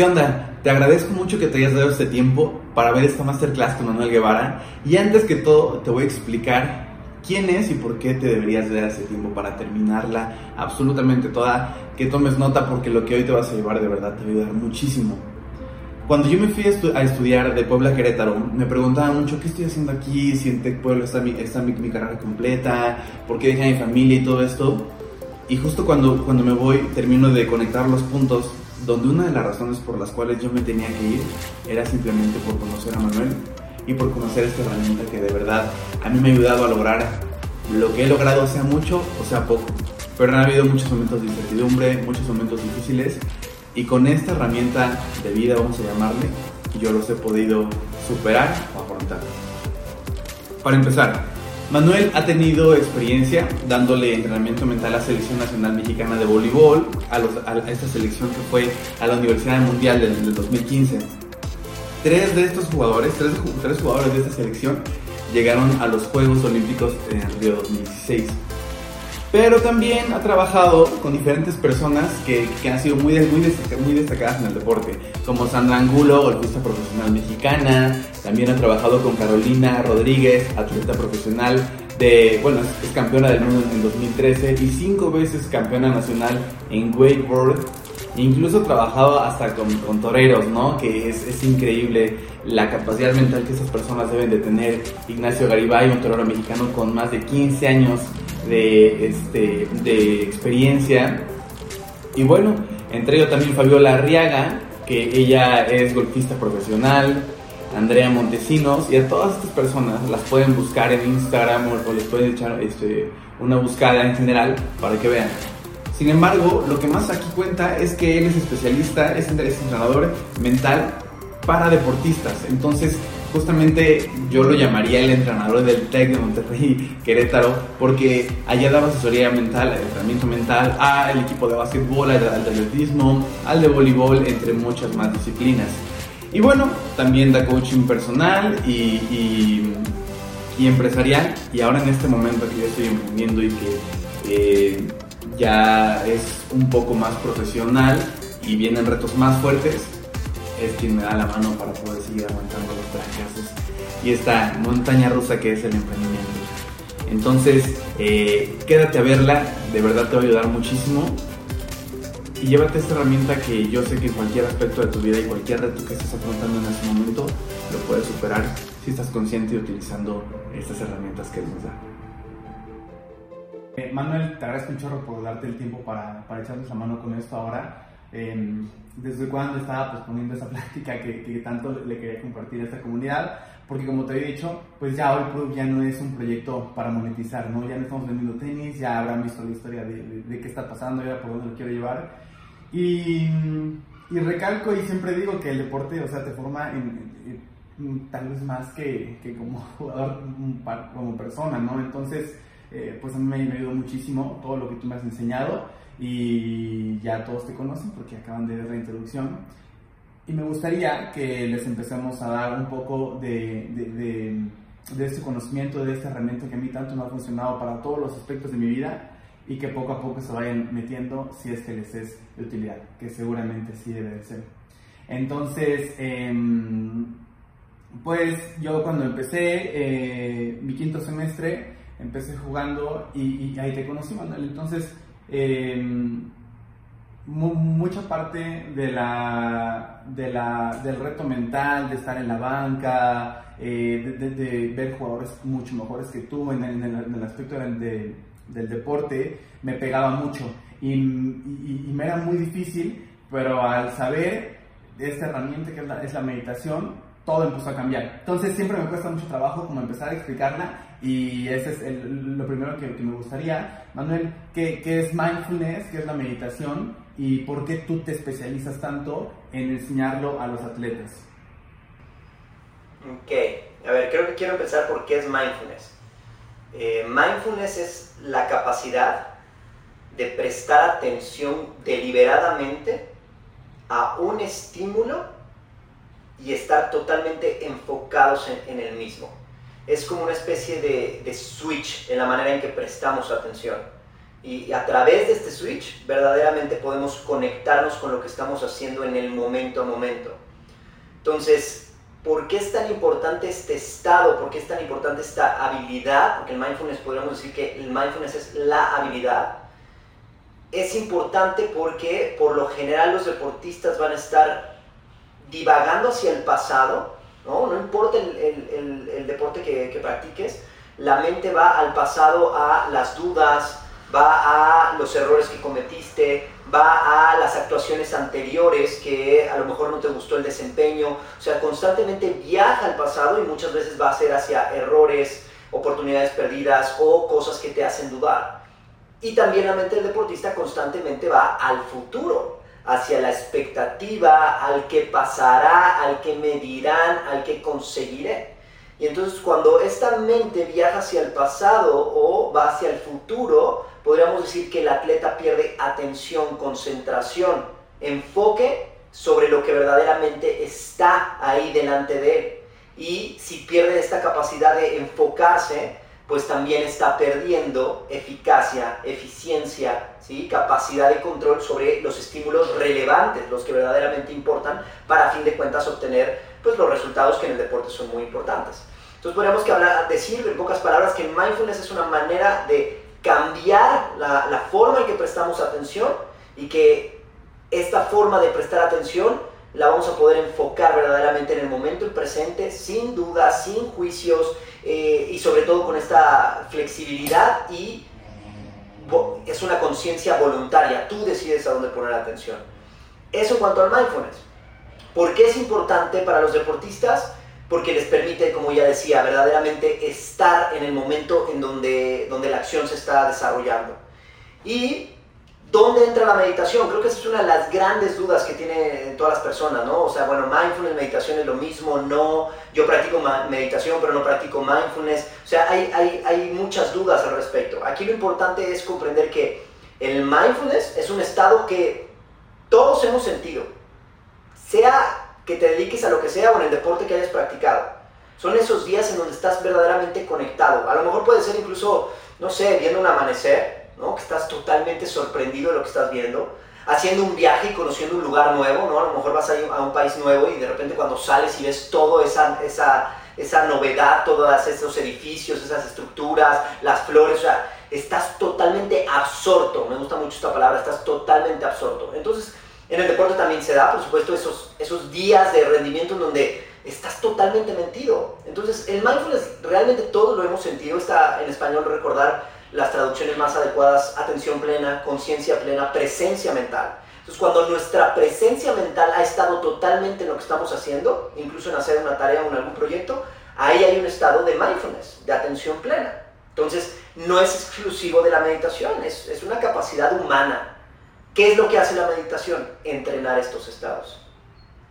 ¿Qué onda? Te agradezco mucho que te hayas dado este tiempo para ver esta masterclass con Manuel Guevara. Y antes que todo, te voy a explicar quién es y por qué te deberías dar ese tiempo para terminarla absolutamente toda. Que tomes nota porque lo que hoy te vas a llevar de verdad te va a ayudar muchísimo. Cuando yo me fui a, estudiar de Puebla a Querétaro, me preguntaban mucho qué estoy haciendo aquí, si en Tec Puebla está, mi, está mi, carrera completa, por qué dejé a mi familia y todo esto. Y justo cuando, cuando me voy, termino de conectar los puntos, donde una de las razones por las cuales yo me tenía que ir era simplemente por conocer a Manuel y por conocer esta herramienta que de verdad a mí me ha ayudado a lograr lo que he logrado, sea mucho o sea poco. Pero han habido muchos momentos de incertidumbre, muchos momentos difíciles y con esta herramienta de vida, vamos a llamarle, yo los he podido superar o afrontar. Para empezar, Manuel ha tenido experiencia dándole entrenamiento mental a la Selección Nacional Mexicana de Voleibol, a, esta selección que fue a la Universidad Mundial del, 2015. Tres de estos jugadores, tres, tres jugadores de esta selección llegaron a los Juegos Olímpicos en Río 2016 pero también ha trabajado con diferentes personas que, que han sido muy, muy, muy, destacadas en el deporte, como Sandra Angulo, golfista profesional mexicana, también ha trabajado con Carolina Rodríguez, atleta profesional de, bueno, es, campeona del mundo en 2013 y cinco veces campeona nacional en wakeboard. Incluso trabajado hasta con, con toreros, ¿no? Que es, es, increíble la capacidad mental que esas personas deben de tener. Ignacio Garibay, un torero mexicano con más de 15 años de, este, de experiencia. Y bueno, entre ellos también Fabiola Arriaga, que ella es golfista profesional, Andrea Montesinos, y a todas estas personas las pueden buscar en Instagram o, les pueden echar este, una buscada en general para que vean. Sin embargo, lo que más aquí cuenta es que él es especialista, es entrenador mental para deportistas. Entonces, justamente yo lo llamaría el entrenador del TEC de Monterrey Querétaro, porque allá daba asesoría mental, entrenamiento mental al equipo de básquetbol, al de atletismo, al de voleibol, entre muchas más disciplinas. Y bueno, también da coaching personal y, empresarial. Y ahora en este momento que yo estoy emprendiendo y que eh, ya es un poco más profesional y vienen retos más fuertes, es quien me da la mano para poder seguir aguantando fracasos y esta montaña rusa que es el emprendimiento. Entonces, eh, quédate a verla, de verdad te va a ayudar muchísimo. Y llévate esta herramienta que yo sé que en cualquier aspecto de tu vida y cualquier reto que estés afrontando en ese momento lo puedes superar si estás consciente y utilizando estas herramientas que nos da. Eh, Manuel, te agradezco un chorro por darte el tiempo para, para echarnos la mano con esto ahora. Em, desde cuando estaba pues, poniendo esa plática que, que, tanto le quería compartir a esta comunidad, porque como te he dicho, pues ya hoy Pro ya no es un proyecto para monetizar, ¿no? Ya no estamos vendiendo tenis, ya habrán visto la historia de, de, qué está pasando, ya por dónde lo quiero llevar. Y, y, recalco y siempre digo que el deporte, o sea, te forma en, tal vez más que, que como jugador, como persona, ¿no? Entonces, eh, pues a mí me ayudado muchísimo todo lo que tú me has enseñado y ya todos te conocen porque acaban de ver la introducción. Y me gustaría que les empecemos a dar un poco de, de, de, este conocimiento, de esta herramienta que a mí tanto me ha funcionado para todos los aspectos de mi vida y que poco a poco se vayan metiendo si es que les es de utilidad, que seguramente sí debe de ser. Entonces, em, pues yo cuando empecé eh, mi quinto semestre, empecé jugando y, y ahí te conocí, Manuel. Entonces, Em, mucha parte de la, de la, del reto mental, de estar en la banca, eh, de, ver jugadores mucho mejores que tú en, el, aspecto del, deporte, me pegaba mucho. Y, me era muy difícil, pero al saber esta herramienta que es la meditación, todo empezó a cambiar. Entonces siempre me cuesta mucho trabajo como empezar a explicarla y ese es lo primero que, me gustaría. Manuel, ¿qué, ¿qué, es mindfulness? ¿Qué es la meditación? ¿Y por qué tú te especializas tanto en enseñarlo a los atletas? Ok, a ver, creo que quiero empezar por qué es mindfulness. Eh, mindfulness es la capacidad de prestar atención deliberadamente a un estímulo y estar totalmente enfocados en, el mismo es como una especie de, switch en la manera en que prestamos atención. Y a través de este switch verdaderamente podemos conectarnos con lo que estamos haciendo en el momento a momento. Entonces, ¿por qué es tan importante este estado? ¿Por qué es tan importante esta habilidad? Porque el mindfulness podríamos decir que el mindfulness es la habilidad. Es importante porque por lo general los deportistas van a estar divagando hacia el pasado, no, no importa el, deporte que, que practiques, la mente va al pasado, a las dudas, va a los errores que cometiste, va a las actuaciones anteriores que a lo mejor no te gustó el desempeño, o sea, constantemente viaja al pasado y muchas veces va a ser hacia errores, oportunidades perdidas o cosas que te hacen dudar. Y también la mente del deportista constantemente va al futuro, hacia la expectativa, al que pasará, al que me dirán, al que conseguiré. Y entonces cuando esta mente viaja hacia el pasado o va hacia el futuro, podríamos decir que el atleta pierde atención, concentración, enfoque sobre lo que verdaderamente está ahí delante de él. Y si pierde esta capacidad de enfocarse, pues también está perdiendo eficacia, eficiencia, ¿sí? capacidad de control sobre los estímulos relevantes, los que verdaderamente importan, para a fin de cuentas obtener pues, los resultados que en el deporte son muy importantes. Entonces podríamos que hablar, decir en pocas palabras que mindfulness es una manera de cambiar la, la forma en que prestamos atención y que esta forma de prestar atención la vamos a poder enfocar verdaderamente en el momento presente, sin dudas, sin juicios eh, y sobre todo con esta flexibilidad y es una conciencia voluntaria, tú decides a dónde poner atención. Eso en cuanto al mindfulness. ¿Por qué es importante para los deportistas? porque les permite, como ya decía, verdaderamente estar en el momento en donde, donde la acción se está desarrollando. ¿Y dónde entra la meditación? Creo que esa es una de las grandes dudas que tienen todas las personas, ¿no? O sea, bueno, mindfulness, meditación es lo mismo, no, yo practico meditación pero no practico mindfulness, o sea, hay, hay, hay muchas dudas al respecto. Aquí lo importante es comprender que el mindfulness es un estado que todos hemos sentido, sea que te dediques a lo que sea o en el deporte que hayas practicado. Son esos días en donde estás verdaderamente conectado. A lo mejor puede ser incluso, no sé, viendo un amanecer, ¿no? Que estás totalmente sorprendido de lo que estás viendo. Haciendo un viaje y conociendo un lugar nuevo, ¿no? A lo mejor vas a a un país nuevo y de repente cuando sales y ves todo esa, esa, esa novedad, todos esos edificios, esas estructuras, las flores, o sea, estás totalmente absorto. Me gusta mucho esta palabra, estás totalmente absorto. Entonces, en el deporte también se da, por supuesto, esos, esos días de rendimiento en donde estás totalmente mentido. Entonces, el mindfulness realmente todos lo hemos sentido. Está en español recordar las traducciones más adecuadas, atención plena, conciencia plena, presencia mental. Entonces, cuando nuestra presencia mental ha estado totalmente en lo que estamos haciendo, incluso en hacer una tarea o en algún proyecto, ahí hay un estado de mindfulness, de atención plena. Entonces, no es exclusivo de la meditación, es, es una capacidad humana ¿Qué es lo que hace la meditación? Entrenar estos estados.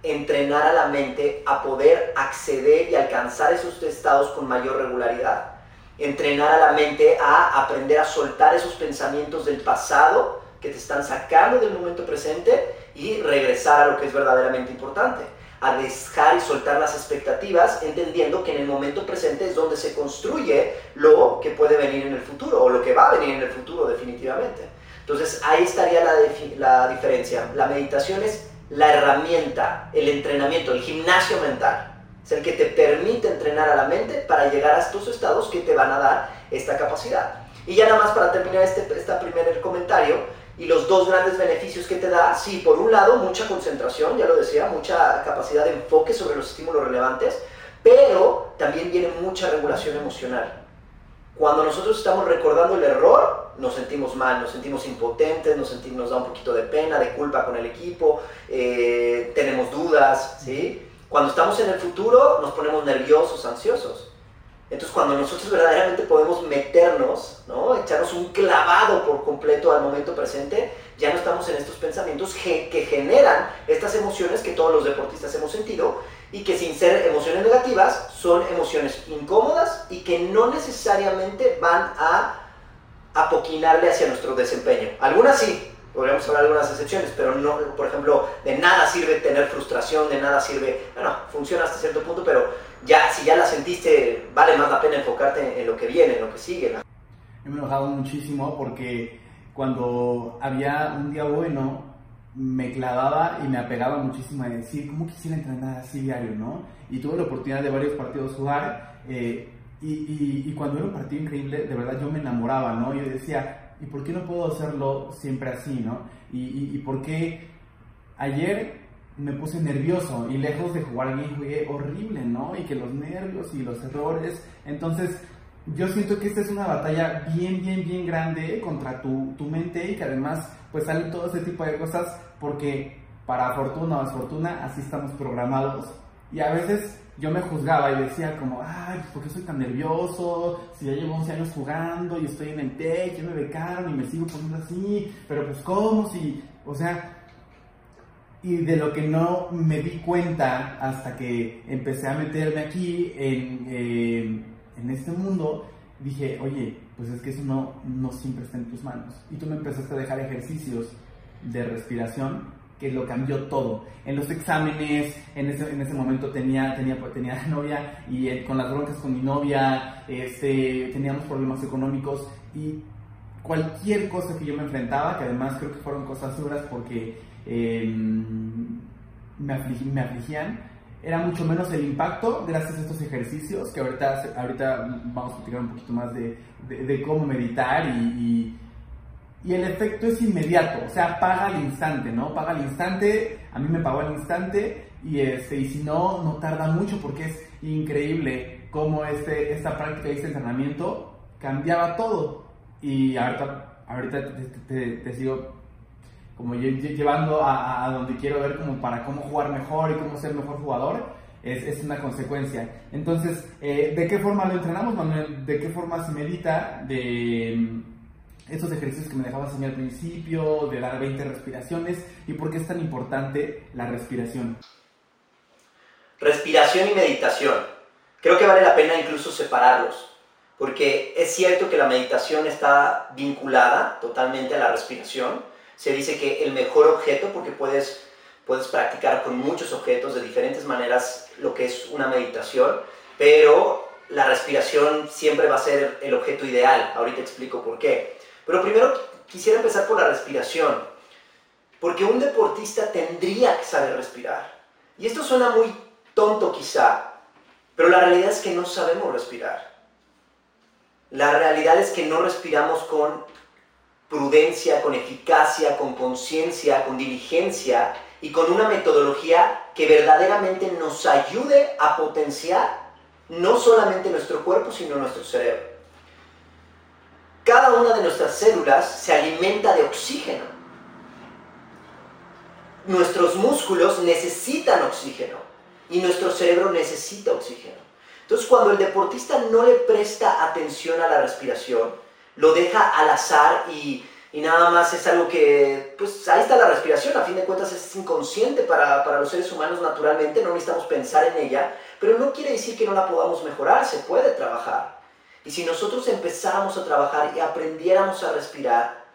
Entrenar a la mente a poder acceder y alcanzar esos estados con mayor regularidad. Entrenar a la mente a aprender a soltar esos pensamientos del pasado que te están sacando del momento presente y regresar a lo que es verdaderamente importante. A dejar y soltar las expectativas, entendiendo que en el momento presente es donde se construye lo que puede venir en el futuro o lo que va a venir en el futuro definitivamente. Entonces ahí estaría la, la diferencia. La meditación es la herramienta, el entrenamiento, el gimnasio mental. Es el que te permite entrenar a la mente para llegar a estos estados que te van a dar esta capacidad. Y ya nada más para terminar este, este primer comentario, y los dos grandes beneficios que te da, sí, por un lado, mucha concentración, ya lo decía, mucha capacidad de enfoque sobre los estímulos relevantes, pero también viene mucha regulación emocional. Cuando nosotros estamos recordando el error, nos sentimos mal, nos sentimos impotentes, nos, sentimos, nos da un poquito de pena, de culpa con el equipo, eh, tenemos dudas, ¿sí? Cuando estamos en el futuro, nos ponemos nerviosos, ansiosos. Entonces, cuando nosotros verdaderamente podemos meternos, ¿no? echarnos un clavado por completo al momento presente, ya no estamos en estos pensamientos que generan estas emociones que todos los deportistas hemos sentido y que sin ser emociones negativas son emociones incómodas y que no necesariamente van a apoquinarle hacia nuestro desempeño. Algunas sí, podríamos hablar de algunas excepciones, pero no, por ejemplo, de nada sirve tener frustración, de nada sirve, bueno, funciona hasta cierto punto, pero ya si ya la sentiste, vale más la pena enfocarte en, lo que viene, en lo que sigue. Me he enojado muchísimo porque cuando había un día bueno, me clavaba y me apegaba muchísimo a decir, ¿cómo quisiera entrenar así diario, no? Y tuve la oportunidad de varios partidos jugar, eh, y, y, cuando era un partido increíble, de verdad yo me enamoraba, ¿no? Yo decía, ¿y por qué no puedo hacerlo siempre así, no? Y, y, por qué ayer me puse nervioso y lejos de jugar bien jugué horrible, ¿no? Y que los nervios y los errores, entonces yo siento que esta es una batalla bien, bien, bien grande contra tu, tu mente y que además pues salen todo ese tipo de cosas porque para fortuna o desfortuna así estamos programados y a veces yo me juzgaba y decía como, ay, ¿por qué soy tan nervioso? Si ya llevo 11 años jugando y estoy en el TEC, ya me becaron y me sigo poniendo así, pero pues ¿cómo? Si, o sea, y de lo que no me di cuenta hasta que empecé a meterme aquí en, eh, en este mundo, dije, oye, pues es que eso no, no siempre está en tus manos. Y tú me empezaste a dejar ejercicios de respiración que lo cambió todo. En los exámenes, en ese, en ese momento tenía, tenía, tenía novia y eh, con las broncas con mi novia, este, teníamos problemas económicos y cualquier cosa que yo me enfrentaba, que además creo que fueron cosas duras porque em, me, me afligían, era mucho menos el impacto gracias a estos ejercicios, que ahorita, ahorita vamos a platicar un poquito más de, de, cómo meditar y y el efecto es inmediato, o sea, paga al instante, ¿no? Paga al instante, a mí me pagó al instante y, este, y si no, no tarda mucho porque es increíble cómo este, esta práctica y este entrenamiento cambiaba todo. Y ahorita, ahorita te, sigo como llevando a, donde quiero ver como para cómo jugar mejor y cómo ser mejor jugador. Es, es una consecuencia. Entonces, eh, ¿de qué forma lo entrenamos, Manuel? ¿De qué forma se medita? De estos ejercicios que me dejabas enseñar al principio, de dar 20 respiraciones, y por qué es tan importante la respiración. Respiración y meditación. Creo que vale la pena incluso separarlos, porque es cierto que la meditación está vinculada totalmente a la respiración. Se dice que el mejor objeto, porque puedes, puedes practicar con muchos objetos de diferentes maneras lo que es una meditación, pero la respiración siempre va a ser el objeto ideal. Ahorita explico por qué. Pero primero quisiera empezar por la respiración, porque un deportista tendría que saber respirar. Y esto suena muy tonto quizá, pero la realidad es que no sabemos respirar. La realidad es que no respiramos con prudencia, con eficacia, con conciencia, con diligencia y con una metodología que verdaderamente nos ayude a potenciar no solamente nuestro cuerpo, sino nuestro cerebro. Cada una de nuestras células se alimenta de oxígeno. Nuestros músculos necesitan oxígeno y nuestro cerebro necesita oxígeno. Entonces cuando el deportista no le presta atención a la respiración, lo deja al azar y, nada más es algo que, pues ahí está la respiración, a fin de cuentas es inconsciente para, para los seres humanos naturalmente, no necesitamos pensar en ella, pero no quiere decir que no la podamos mejorar, se puede trabajar. Y si nosotros empezáramos a trabajar y aprendiéramos a respirar,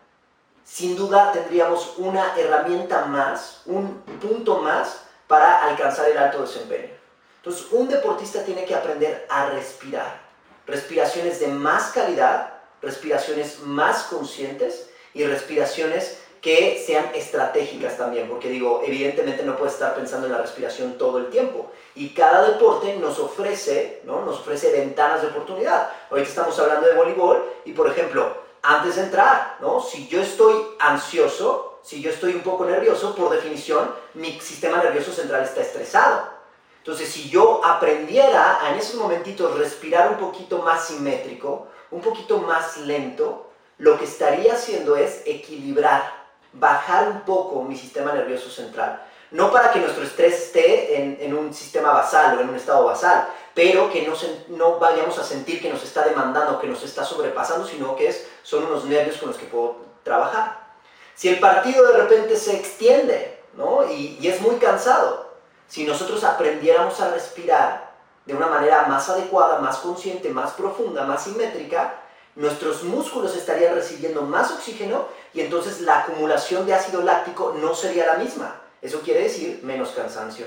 sin duda tendríamos una herramienta más, un punto más para alcanzar el alto desempeño. Entonces, un deportista tiene que aprender a respirar. Respiraciones de más calidad, respiraciones más conscientes y respiraciones que sean estratégicas también, porque digo, evidentemente no puedes estar pensando en la respiración todo el tiempo. Y cada deporte nos ofrece, ¿no? Nos ofrece ventanas de oportunidad. Ahorita estamos hablando de voleibol y, por ejemplo, antes de entrar, ¿no? Si yo estoy ansioso, si yo estoy un poco nervioso, por definición, mi sistema nervioso central está estresado. Entonces, si yo aprendiera a en esos momentitos respirar un poquito más simétrico, un poquito más lento, lo que estaría haciendo es equilibrar bajar un poco mi sistema nervioso central. No para que nuestro estrés esté en, un sistema basal o en un estado basal, pero que no, no vayamos a sentir que nos está demandando, que nos está sobrepasando, sino que es, son unos nervios con los que puedo trabajar. Si el partido de repente se extiende ¿no? y, y es muy cansado, si nosotros aprendiéramos a respirar de una manera más adecuada, más consciente, más profunda, más simétrica, nuestros músculos estarían recibiendo más oxígeno y entonces la acumulación de ácido láctico no sería la misma. Eso quiere decir menos cansancio.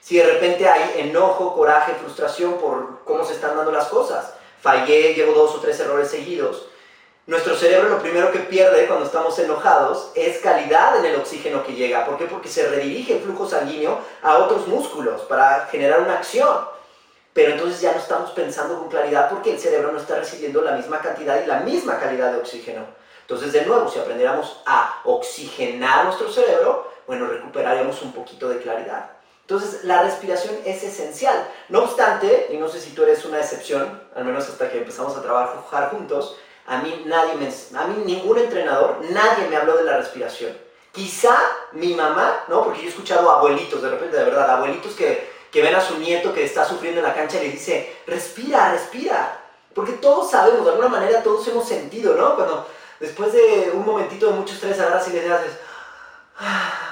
Si de repente hay enojo, coraje, frustración por cómo se están dando las cosas, fallé, llevo dos o tres errores seguidos, nuestro cerebro lo primero que pierde cuando estamos enojados es calidad en el oxígeno que llega. ¿Por qué? Porque se redirige el flujo sanguíneo a otros músculos para generar una acción. Pero entonces ya no estamos pensando con claridad porque el cerebro no está recibiendo la misma cantidad y la misma calidad de oxígeno. Entonces, de nuevo, si aprendiéramos a oxigenar nuestro cerebro, bueno, recuperaríamos un poquito de claridad. Entonces, la respiración es esencial. No obstante, y no sé si tú eres una excepción, al menos hasta que empezamos a trabajar juntos, a mí nadie me, a mí ningún entrenador, nadie me habló de la respiración. Quizá mi mamá, ¿no? Porque yo he escuchado abuelitos, de repente, de verdad, abuelitos que, que ven a su nieto que está sufriendo en la cancha y le dice, respira, respira. Porque todos sabemos, de alguna manera todos hemos sentido, ¿no? Cuando después de un momentito de mucho estrés agarras y le haces, ah,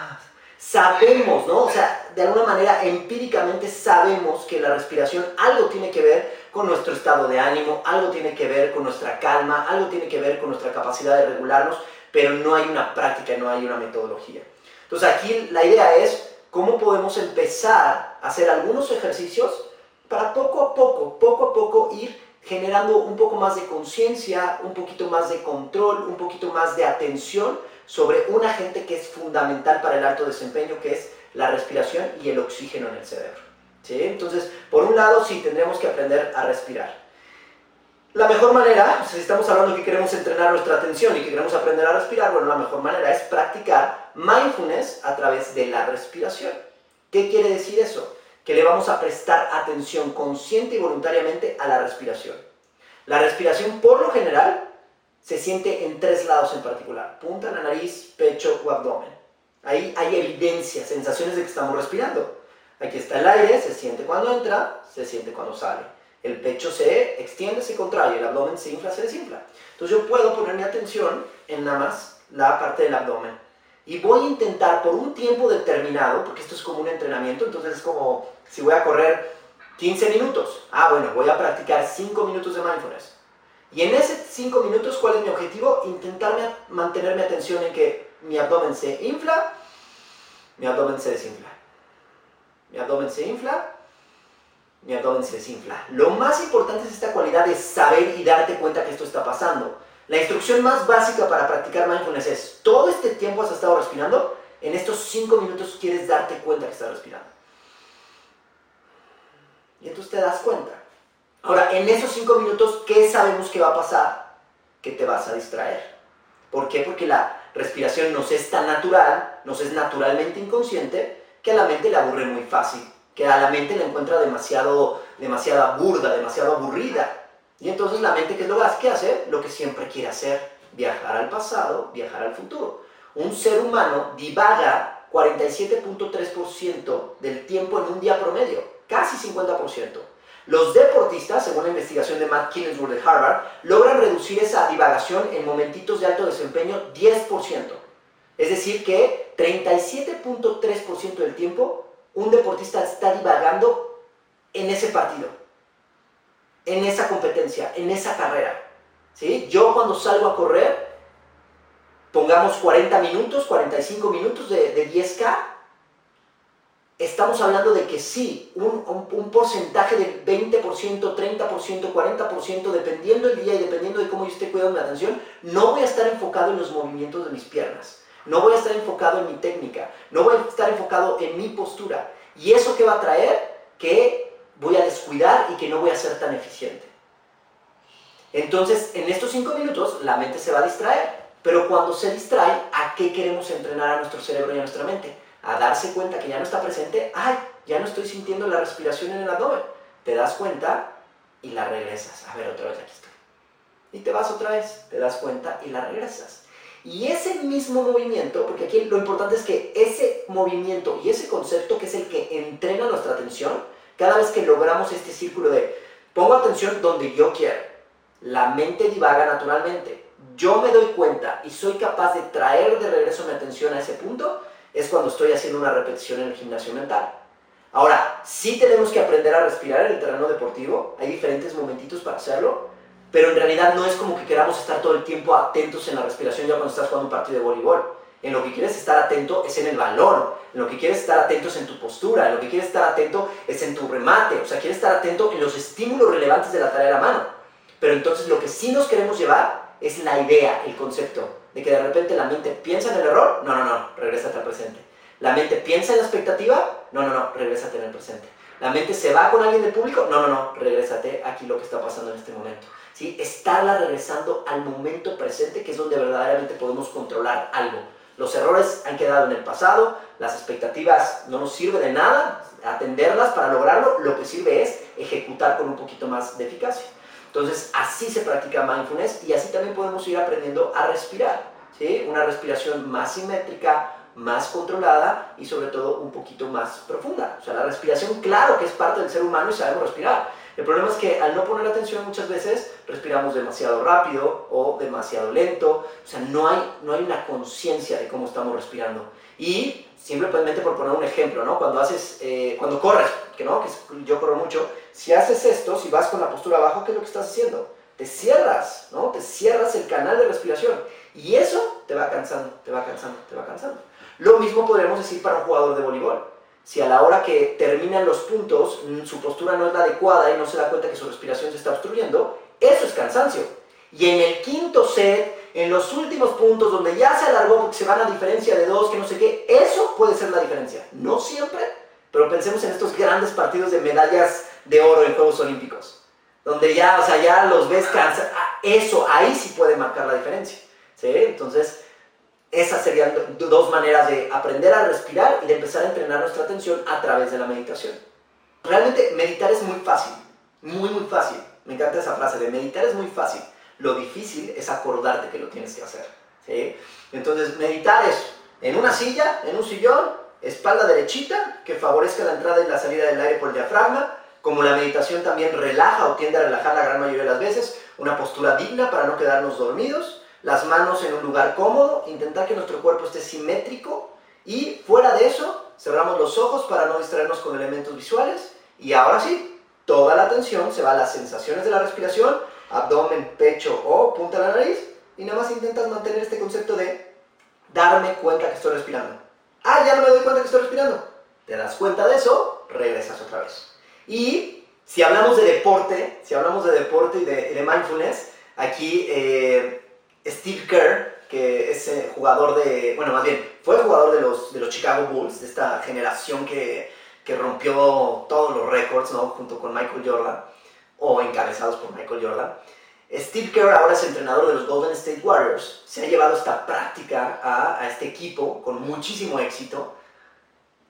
sabemos, ¿no? O sea, de alguna manera empíricamente sabemos que la respiración algo tiene que ver con nuestro estado de ánimo, algo tiene que ver con nuestra calma, algo tiene que ver con nuestra capacidad de regularnos, pero no hay una práctica, no hay una metodología. Entonces aquí la idea es cómo podemos empezar a hacer algunos ejercicios para poco a poco, poco a poco ir generando un poco más de conciencia, un poquito más de control, un poquito más de atención sobre un agente que es fundamental para el alto desempeño, que es la respiración y el oxígeno en el cerebro. ¿sí? Entonces, por un lado, sí, tendremos que aprender a respirar. La mejor manera, si estamos hablando que queremos entrenar nuestra atención y que queremos aprender a respirar, bueno, la mejor manera es practicar mindfulness a través de la respiración. ¿Qué quiere decir eso? Que le vamos a prestar atención consciente y voluntariamente a la respiración. La respiración, por lo general, se siente en tres lados en particular, punta, la nariz, pecho o abdomen. Ahí hay evidencia, sensaciones de que estamos respirando. Aquí está el aire, se siente cuando entra, se siente cuando sale. El pecho se extiende, se contrae, el abdomen se infla, se desinfla. Entonces yo puedo poner mi atención en nada más la parte del abdomen. Y voy a intentar por un tiempo determinado, porque esto es como un entrenamiento, entonces es como si voy a correr 15 minutos. Ah, bueno, voy a practicar 5 minutos de mindfulness. Y en esos 5 minutos, ¿cuál es mi objetivo? Intentar mantener mi atención en que mi abdomen se infla, mi abdomen se desinfla. Mi abdomen se infla, mi abdomen se desinfla. Lo más importante es esta cualidad de saber y darte cuenta que esto está pasando. La instrucción más básica para practicar mindfulness es, todo este tiempo has estado respirando, en estos 5 minutos quieres darte cuenta que estás respirando. Y entonces te das cuenta. Ahora, en esos 5 minutos, ¿qué sabemos que va a pasar? Que te vas a distraer. ¿Por qué? Porque la respiración nos es tan natural, nos es naturalmente inconsciente, que a la mente le aburre muy fácil, que a la mente le encuentra demasiado, demasiada burda, demasiado aburrida. Y entonces la mente, ¿qué es lo que hace? Lo que siempre quiere hacer, viajar al pasado, viajar al futuro. Un ser humano divaga 47.3% del tiempo en un día promedio, casi 50%. Los deportistas, según la investigación de Matt Killingsworth de Harvard, logran reducir esa divagación en momentitos de alto desempeño 10%. Es decir, que 37.3% del tiempo un deportista está divagando en ese partido, en esa competencia, en esa carrera. ¿sí? Yo cuando salgo a correr, pongamos 40 minutos, 45 minutos de, de 10K, estamos hablando de que sí, un, porcentaje del 20%, 30%, 40%, dependiendo del día y dependiendo de cómo yo esté cuidando mi atención, no voy a estar enfocado en los movimientos de mis piernas. No voy a estar enfocado en mi técnica, no voy a estar enfocado en mi postura. ¿Y eso qué va a traer? Que voy a descuidar y que no voy a ser tan eficiente. Entonces, en estos cinco minutos, la mente se va a distraer. Pero cuando se distrae, ¿a qué queremos entrenar a nuestro cerebro y a nuestra mente? A darse cuenta que ya no está presente. ¡Ay! Ya no estoy sintiendo la respiración en el abdomen. Te das cuenta y la regresas. A ver, otra vez aquí estoy. Y te vas otra vez, te das cuenta y la regresas. Y ese mismo movimiento, porque aquí lo importante es que ese movimiento y ese concepto que es el que entrena nuestra atención, cada vez que logramos este círculo de pongo atención donde yo quiero, la mente divaga naturalmente, yo me doy cuenta y soy capaz de traer de regreso mi atención a ese punto, es cuando estoy haciendo una repetición en el gimnasio mental. Ahora, sí tenemos que aprender a respirar en el terreno deportivo, hay diferentes momentitos para hacerlo, pero en realidad no es como que queramos estar todo el tiempo atentos en la respiración ya cuando estás jugando un partido de voleibol. En lo que quieres estar atento es en el balón, en lo que quieres estar atento es en tu postura, en lo que quieres estar atento es en tu remate, o sea, quieres estar atento en los estímulos relevantes de la tarea de la mano. Pero entonces lo que sí nos queremos llevar es la idea, el concepto, de que de repente la mente piensa en el error, no, no, no, regrésate al presente. La mente piensa en la expectativa, no, no, no, regrésate en el presente. La mente se va con alguien del público, no, no, no, regrésate aquí lo que está pasando en este momento. ¿Sí? Estarla regresando al momento presente, que es donde verdaderamente podemos controlar algo. Los errores han quedado en el pasado, las expectativas no nos sirve de nada atenderlas para lograrlo, lo que sirve es ejecutar con un poquito más de eficacia. Entonces, así se practica mindfulness y así también podemos ir aprendiendo a respirar, ¿sí? Una respiración más simétrica, más controlada y sobre todo un poquito más profunda. O sea, la respiración, claro que es parte del ser humano y sabemos respirar. El problema es que al no poner atención muchas veces respiramos demasiado rápido o demasiado lento. O sea, no hay, no hay una conciencia de cómo estamos respirando. Y simplemente por poner un ejemplo, ¿no? Cuando haces, eh, cuando corres, que no, que yo corro mucho, si haces esto, si vas con la postura abajo, ¿qué es lo que estás haciendo? Te cierras, ¿no? Te cierras el canal de respiración. Y eso te va cansando, te va cansando, te va cansando. Lo mismo podríamos decir para un jugador de voleibol. Si a la hora que terminan los puntos mm, su postura no es la adecuada y no se da cuenta que su respiración se está obstruyendo, eso es cansancio. Y en el quinto set, en los últimos puntos donde ya se alargó porque se van a diferencia de dos, que no sé qué, eso puede ser la diferencia. No siempre, pero pensemos en estos grandes partidos de medallas de oro en Juegos Olímpicos, donde ya, o sea, ya los ves cansar. Ah, eso, ahí sí puede marcar la diferencia. ¿sí? Entonces, esas serían dos maneras de aprender a respirar y de empezar a entrenar nuestra atención a través de la meditación. Realmente meditar es muy fácil, muy muy fácil. Me encanta esa frase de meditar es muy fácil. Lo difícil es acordarte que lo tienes que hacer. ¿sí? Entonces meditar es en una silla, en un sillón, espalda derechita, que favorezca la entrada y la salida del aire por el diafragma. Como la meditación también relaja o tiende a relajar la gran mayoría de las veces, una postura digna para no quedarnos dormidos las manos en un lugar cómodo, intentar que nuestro cuerpo esté simétrico y fuera de eso cerramos los ojos para no distraernos con elementos visuales y ahora sí, toda la atención se va a las sensaciones de la respiración, abdomen, pecho o punta de la nariz y nada más intentas mantener este concepto de darme cuenta que estoy respirando. Ah, ya no me doy cuenta que estoy respirando. Te das cuenta de eso, regresas otra vez. Y si hablamos de deporte, si hablamos de deporte y de, de mindfulness, aquí eh, Steve Kerr, que es eh, jugador de, bueno, más bien, fue jugador de los, de los Chicago Bulls, de esta generación que, que rompió todos los récords, ¿no? Junto con Michael Jordan, o encabezados por Michael Jordan. Steve Kerr ahora es entrenador de los Golden State Warriors. Se ha llevado esta práctica a, este equipo con muchísimo éxito.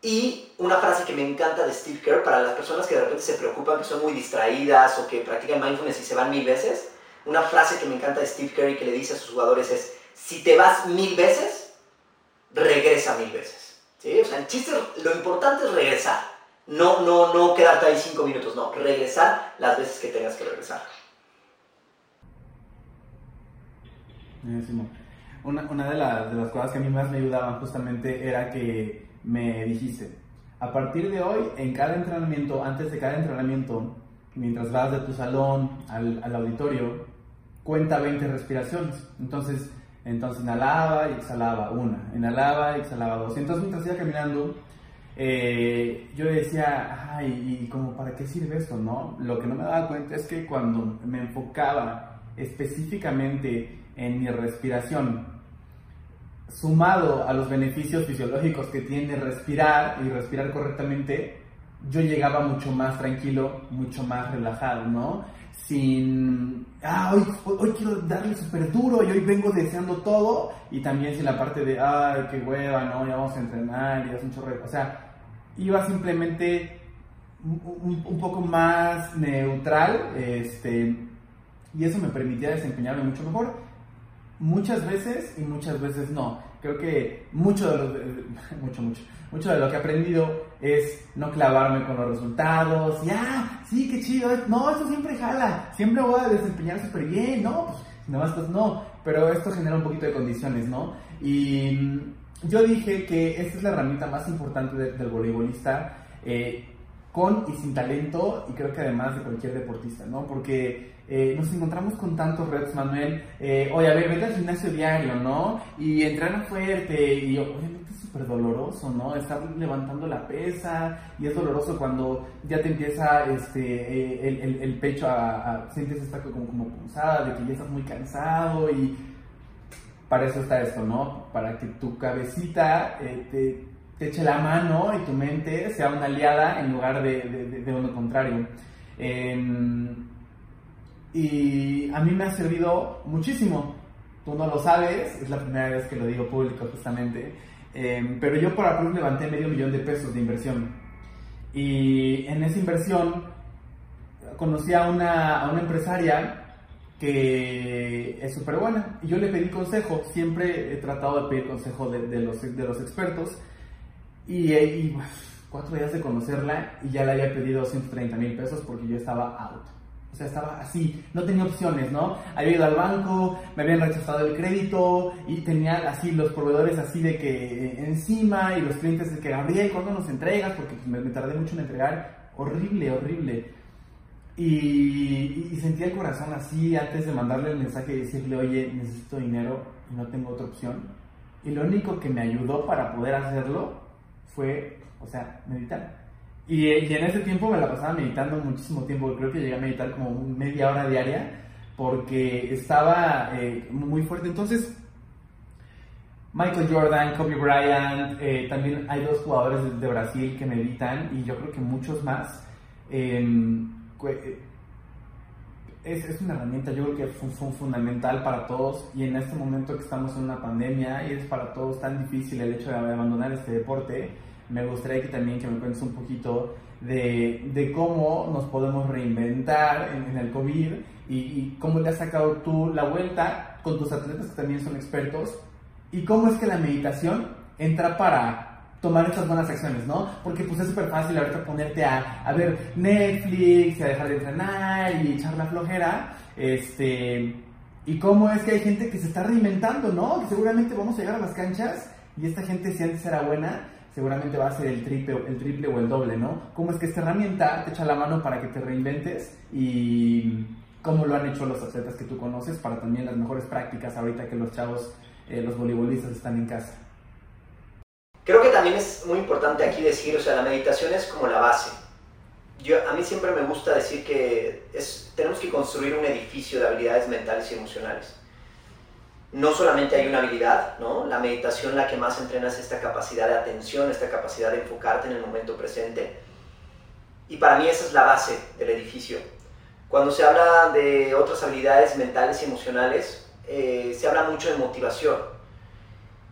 Y una frase que me encanta de Steve Kerr para las personas que de repente se preocupan, que son muy distraídas o que practican mindfulness y se van mil veces, una frase que me encanta de Steve Curry que le dice a sus jugadores es, si te vas mil veces, regresa mil veces. O sea, el chiste, lo importante es regresar. No, no, no quedarte ahí cinco minutos, no, regresar las veces que tengas que regresar. Una, una de, las, de las cosas que a mí más me ayudaban justamente era que me dijiste, a partir de hoy, en cada entrenamiento, antes de cada entrenamiento, mientras vas de tu salón al, al auditorio, cuenta 20 respiraciones. Entonces, entonces inhalaba y exhalaba una, inhalaba y exhalaba dos. Entonces mientras iba caminando, eh, yo decía, ay, ¿y como para qué sirve esto, no? Lo que no me daba cuenta es que cuando me enfocaba específicamente en mi respiración, sumado a los beneficios fisiológicos que tiene respirar y respirar correctamente, yo llegaba mucho más tranquilo, mucho más relajado, ¿no? sin, ah, hoy, quiero darle súper duro y hoy vengo deseando todo, y también sin la parte de, ay, qué hueva, no, ya vamos a entrenar, y es un chorro, o sea, iba simplemente un, un, poco más neutral, este, y eso me permitía desempeñarme mucho mejor, muchas veces y muchas veces no. Creo que mucho de lo, mucho, mucho, mucho de lo que he aprendido es no clavarme con los resultados. Ya, sí, qué chido. No, esto siempre jala. Siempre voy a desempeñar súper bien. No, pues nada más pues no. Pero esto genera un poquito de condiciones, ¿no? Y mm, yo dije que esta es la herramienta más importante del voleibolista. Eh, con y sin talento, y creo que además de cualquier deportista, ¿no? Porque eh, nos encontramos con tantos retos, Manuel. Eh, oye, a ver, vete al gimnasio diario, ¿no? Y entrena fuerte, y obviamente es súper doloroso, ¿no? Estar levantando la pesa, y es doloroso cuando ya te empieza este, eh, el, pecho a, a sientes esta como, como pulsada, de que ya estás muy cansado, y para eso está esto, ¿no? Para que tu cabecita eh, te, te, eche la mano y tu mente sea una aliada en lugar de, de, de uno contrario. Eh, y a mí me ha servido muchísimo. Tú no lo sabes, es la primera vez que lo digo público justamente, eh, pero yo por Approve levanté medio millón de pesos de inversión. Y en esa inversión conocí a una, a una empresaria que es súper buena. Y yo le pedí consejo, siempre he tratado de pedir consejo de, de los, de los expertos. Y, y cuatro días de conocerla y ya le había pedido 130 mil pesos porque yo estaba out. O sea, estaba así, no tenía opciones, ¿no? Había ido al banco, me habían rechazado el crédito y tenía así los proveedores así de que encima y los clientes de que, Gabriel, ¿cuándo nos entregas? Porque pues, me, me, tardé mucho en entregar. Horrible, horrible. Y, y, sentía el corazón así antes de mandarle el mensaje y decirle, oye, necesito dinero y no tengo otra opción. Y lo único que me ayudó para poder hacerlo fue, o sea, meditar. Y, en ese tiempo me la pasaba meditando muchísimo tiempo, creo que llegué a meditar como media hora diaria, porque estaba eh, muy fuerte. Entonces, Michael Jordan, Kobe Bryant, eh, también hay dos jugadores de, de, Brasil que meditan y yo creo que muchos más. Eh, es, es, una herramienta, yo creo que fue, fue, fundamental para todos y en este momento que estamos en una pandemia y es para todos tan difícil el hecho de abandonar este deporte me gustaría que también que me cuentes un poquito de, de cómo nos podemos reinventar en, en el COVID y, y, cómo le has sacado tú la vuelta con tus atletas que también son expertos y cómo es que la meditación entra para tomar estas buenas acciones, ¿no? Porque pues es súper fácil ahorita ponerte a, ver Netflix, a dejar de entrenar y echar la flojera, este... Y cómo es que hay gente que se está reinventando, ¿no? Que seguramente vamos a llegar a las canchas y esta gente si antes era buena, seguramente va a ser el triple, el triple o el doble, ¿no? ¿Cómo es que esta herramienta te echa la mano para que te reinventes y cómo lo han hecho los atletas que tú conoces para también las mejores prácticas ahorita que los chavos, eh, los voleibolistas están en casa? Creo que también es muy importante aquí decir, o sea, la meditación es como la base. Yo, a mí siempre me gusta decir que es, tenemos que construir un edificio de habilidades mentales y emocionales no solamente hay una habilidad, ¿no? La meditación la que más entrenas es esta capacidad de atención, esta capacidad de enfocarte en el momento presente. Y para mí esa es la base del edificio. Cuando se habla de otras habilidades mentales y emocionales, eh, se habla mucho de motivación.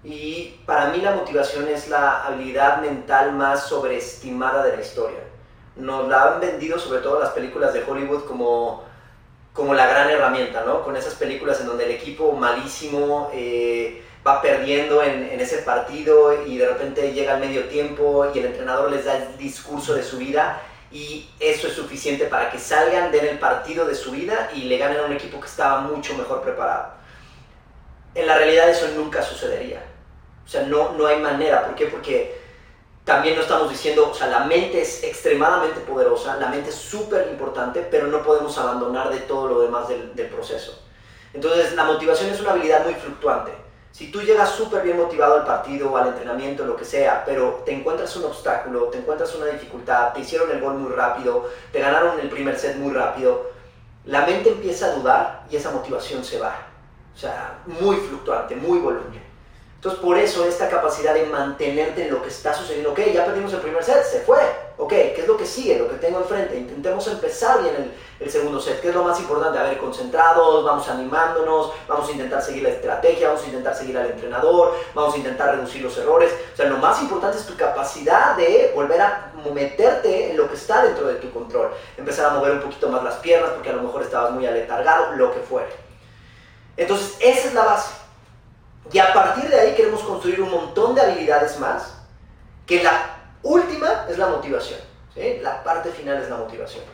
Y para mí la motivación es la habilidad mental más sobreestimada de la historia. Nos la han vendido sobre todo las películas de Hollywood como como la gran herramienta, ¿no? Con esas películas en donde el equipo malísimo eh, va perdiendo en, en, ese partido y de repente llega al medio tiempo y el entrenador les da el discurso de su vida y eso es suficiente para que salgan, den el partido de su vida y le ganen a un equipo que estaba mucho mejor preparado. En la realidad eso nunca sucedería. O sea, no, no hay manera. ¿Por qué? Porque también no estamos diciendo, o sea, la mente es extremadamente poderosa, la mente es súper importante, pero no podemos abandonar de todo lo demás del, proceso. Entonces, la motivación es una habilidad muy fluctuante. Si tú llegas súper bien motivado al partido, al entrenamiento, lo que sea, pero te encuentras un obstáculo, te encuentras una dificultad, te hicieron el gol muy rápido, te ganaron el primer set muy rápido, la mente empieza a dudar y esa motivación se va. O sea, muy fluctuante, muy voluble. Entonces, por eso esta capacidad de mantenerte en lo que está sucediendo, ok, ya perdimos el primer set, se fue, ok, ¿qué es lo que sigue, lo que tengo enfrente? Intentemos empezar bien el, el, segundo set, ¿qué es lo más importante? A ver, concentrados, vamos animándonos, vamos a intentar seguir la estrategia, vamos a intentar seguir al entrenador, vamos a intentar reducir los errores. O sea, lo más importante es tu capacidad de volver a meterte en lo que está dentro de tu control, empezar a mover un poquito más las piernas porque a lo mejor estabas muy aletargado, lo que fuere. Entonces, esa es la base. Y a partir de ahí queremos construir un montón de habilidades más, que la última es la motivación. La parte final es la motivación.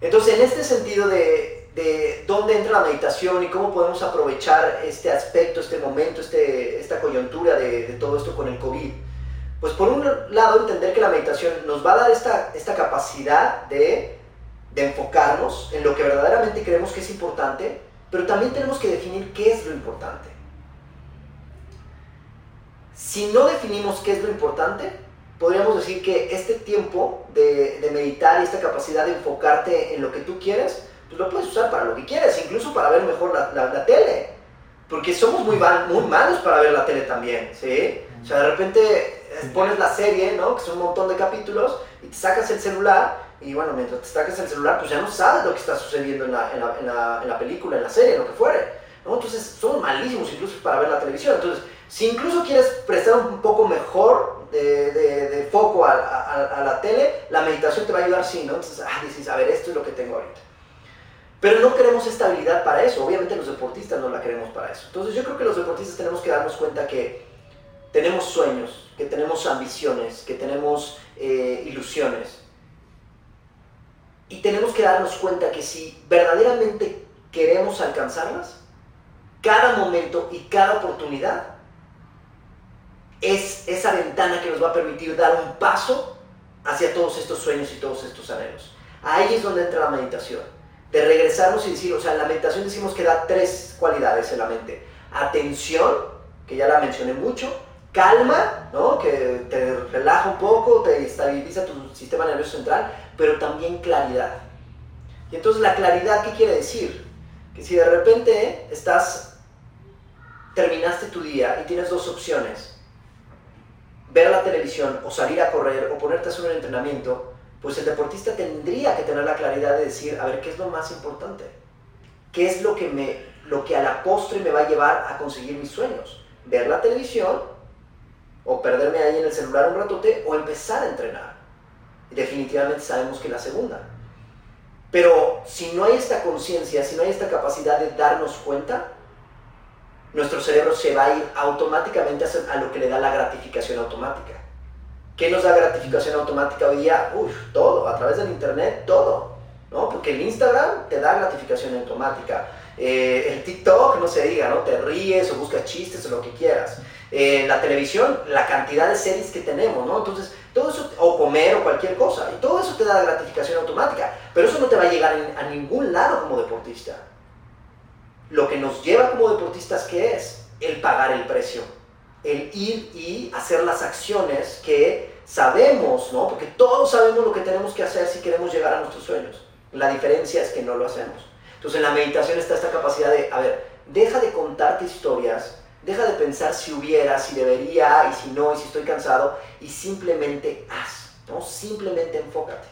Entonces, en este sentido de, de, dónde entra la meditación y cómo podemos aprovechar este aspecto, este momento, este, esta coyuntura de, de todo esto con el COVID, Pues por un lado, entender que la meditación nos va a dar esta, esta capacidad de, de enfocarnos en lo que verdaderamente creemos que es importante, pero también tenemos que definir qué es lo importante. Si no definimos qué es lo importante, podríamos decir que este tiempo de, de, meditar y esta capacidad de enfocarte en lo que tú quieres, pues lo puedes usar para lo que quieres, incluso para ver mejor la, la, la tele. Porque somos muy, muy malos para ver la tele también, ¿sí? O sea, de repente pones la serie, ¿no? Que son un montón de capítulos, y te sacas el celular, y bueno, mientras te sacas el celular, pues ya no sabes lo que está sucediendo en la, en la, en la, en la película, en la serie, en lo que fuere, ¿no? Entonces, son malísimos incluso para ver la televisión. Entonces, si incluso quieres prestar un poco mejor de, de, de foco a, a, a, la tele, la meditación te va a ayudar, sí, ¿no? Entonces, ah, dices, a ver, esto es lo que tengo ahorita. Pero no queremos esta habilidad para eso, obviamente los deportistas no la queremos para eso. Entonces yo creo que los deportistas tenemos que darnos cuenta que tenemos sueños, que tenemos ambiciones, que tenemos eh, ilusiones. Y tenemos que darnos cuenta que si verdaderamente queremos alcanzarlas, cada momento y cada oportunidad es esa ventana que nos va a permitir dar un paso hacia todos estos sueños y todos estos anhelos. Ahí es donde entra la meditación. De regresarnos y decir, o sea, en la meditación decimos que da tres cualidades en la mente. Atención, que ya la mencioné mucho, calma, ¿no? que te relaja un poco, te estabiliza tu sistema nervioso central, pero también claridad. Y entonces la claridad, ¿qué quiere decir? Que si de repente estás, terminaste tu día y tienes dos opciones, ver la televisión o salir a correr o ponerte a hacer un entrenamiento, pues el deportista tendría que tener la claridad de decir, a ver, ¿qué es lo más importante? ¿Qué es lo que, me, lo que a la postre me va a llevar a conseguir mis sueños? Ver la televisión o perderme ahí en el celular un ratote o empezar a entrenar. Definitivamente sabemos que la segunda. Pero si no hay esta conciencia, si no hay esta capacidad de darnos cuenta, nuestro cerebro se va a ir automáticamente a lo que le da la gratificación automática. ¿Qué nos da gratificación automática hoy día? Uf, todo, a través del internet, todo. ¿no? Porque el Instagram te da gratificación automática. Eh, el TikTok, no se diga, ¿no? Te ríes o buscas chistes o lo que quieras. Eh, la televisión, la cantidad de series que tenemos, ¿no? Entonces, todo eso, o comer o cualquier cosa, y todo eso te da gratificación automática, pero eso no te va a llegar a ningún lado como deportista. Lo que nos lleva como deportistas, ¿qué es? El pagar el precio, el ir y hacer las acciones que sabemos, ¿no? Porque todos sabemos lo que tenemos que hacer si queremos llegar a nuestros sueños. La diferencia es que no lo hacemos. Entonces en la meditación está esta capacidad de, a ver, deja de contarte historias, deja de pensar si hubiera, si debería, y si no, y si estoy cansado, y simplemente haz, ¿no? Simplemente enfócate.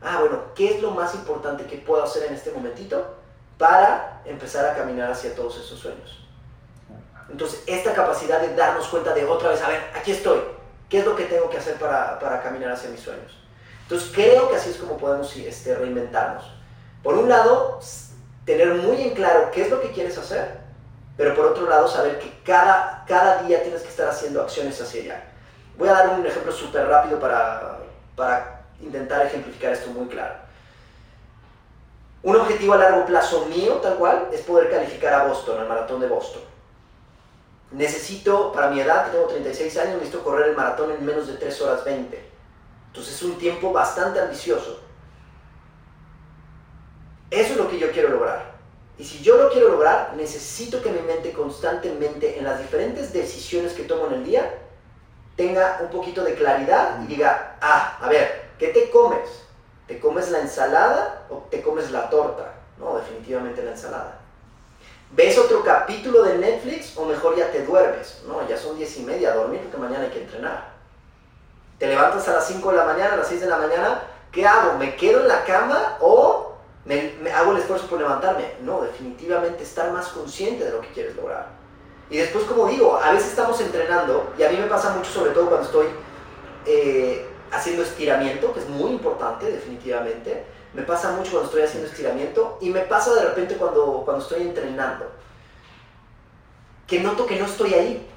Ah, bueno, ¿qué es lo más importante que puedo hacer en este momentito para empezar a caminar hacia todos esos sueños? Entonces, esta capacidad de darnos cuenta de otra vez, a ver, aquí estoy, ¿qué es lo que tengo que hacer para, para caminar hacia mis sueños? Entonces, creo que así es como podemos este, reinventarnos. Por un lado, tener muy en claro qué es lo que quieres hacer, pero por otro lado saber que cada, cada día tienes que estar haciendo acciones hacia allá. Voy a dar un ejemplo súper rápido para, para intentar ejemplificar esto muy claro. Un objetivo a largo plazo mío, tal cual, es poder calificar a Boston, al maratón de Boston. Necesito, para mi edad, tengo 36 años, necesito correr el maratón en menos de 3 horas 20. Entonces es un tiempo bastante ambicioso. Eso es lo que yo quiero lograr. Y si yo lo quiero lograr, necesito que mi mente constantemente en las diferentes decisiones que tomo en el día tenga un poquito de claridad y diga, ah, a ver, ¿qué te comes? ¿Te comes la ensalada o te comes la torta? No, definitivamente la ensalada. ¿Ves otro capítulo de Netflix o mejor ya te duermes? No, ya son diez y media a dormir porque mañana hay que entrenar. Te levantas a las 5 de la mañana, a las 6 de la mañana, ¿qué hago? ¿Me quedo en la cama o me, hago el esfuerzo por levantarme. No, definitivamente estar más consciente de lo que quieres lograr. Y después, como digo, a veces estamos entrenando, y a mí me pasa mucho, sobre todo cuando estoy eh, haciendo estiramiento, que es muy importante, definitivamente. Me pasa mucho cuando estoy haciendo estiramiento, y me pasa de repente cuando, cuando estoy entrenando, que noto que no estoy ahí.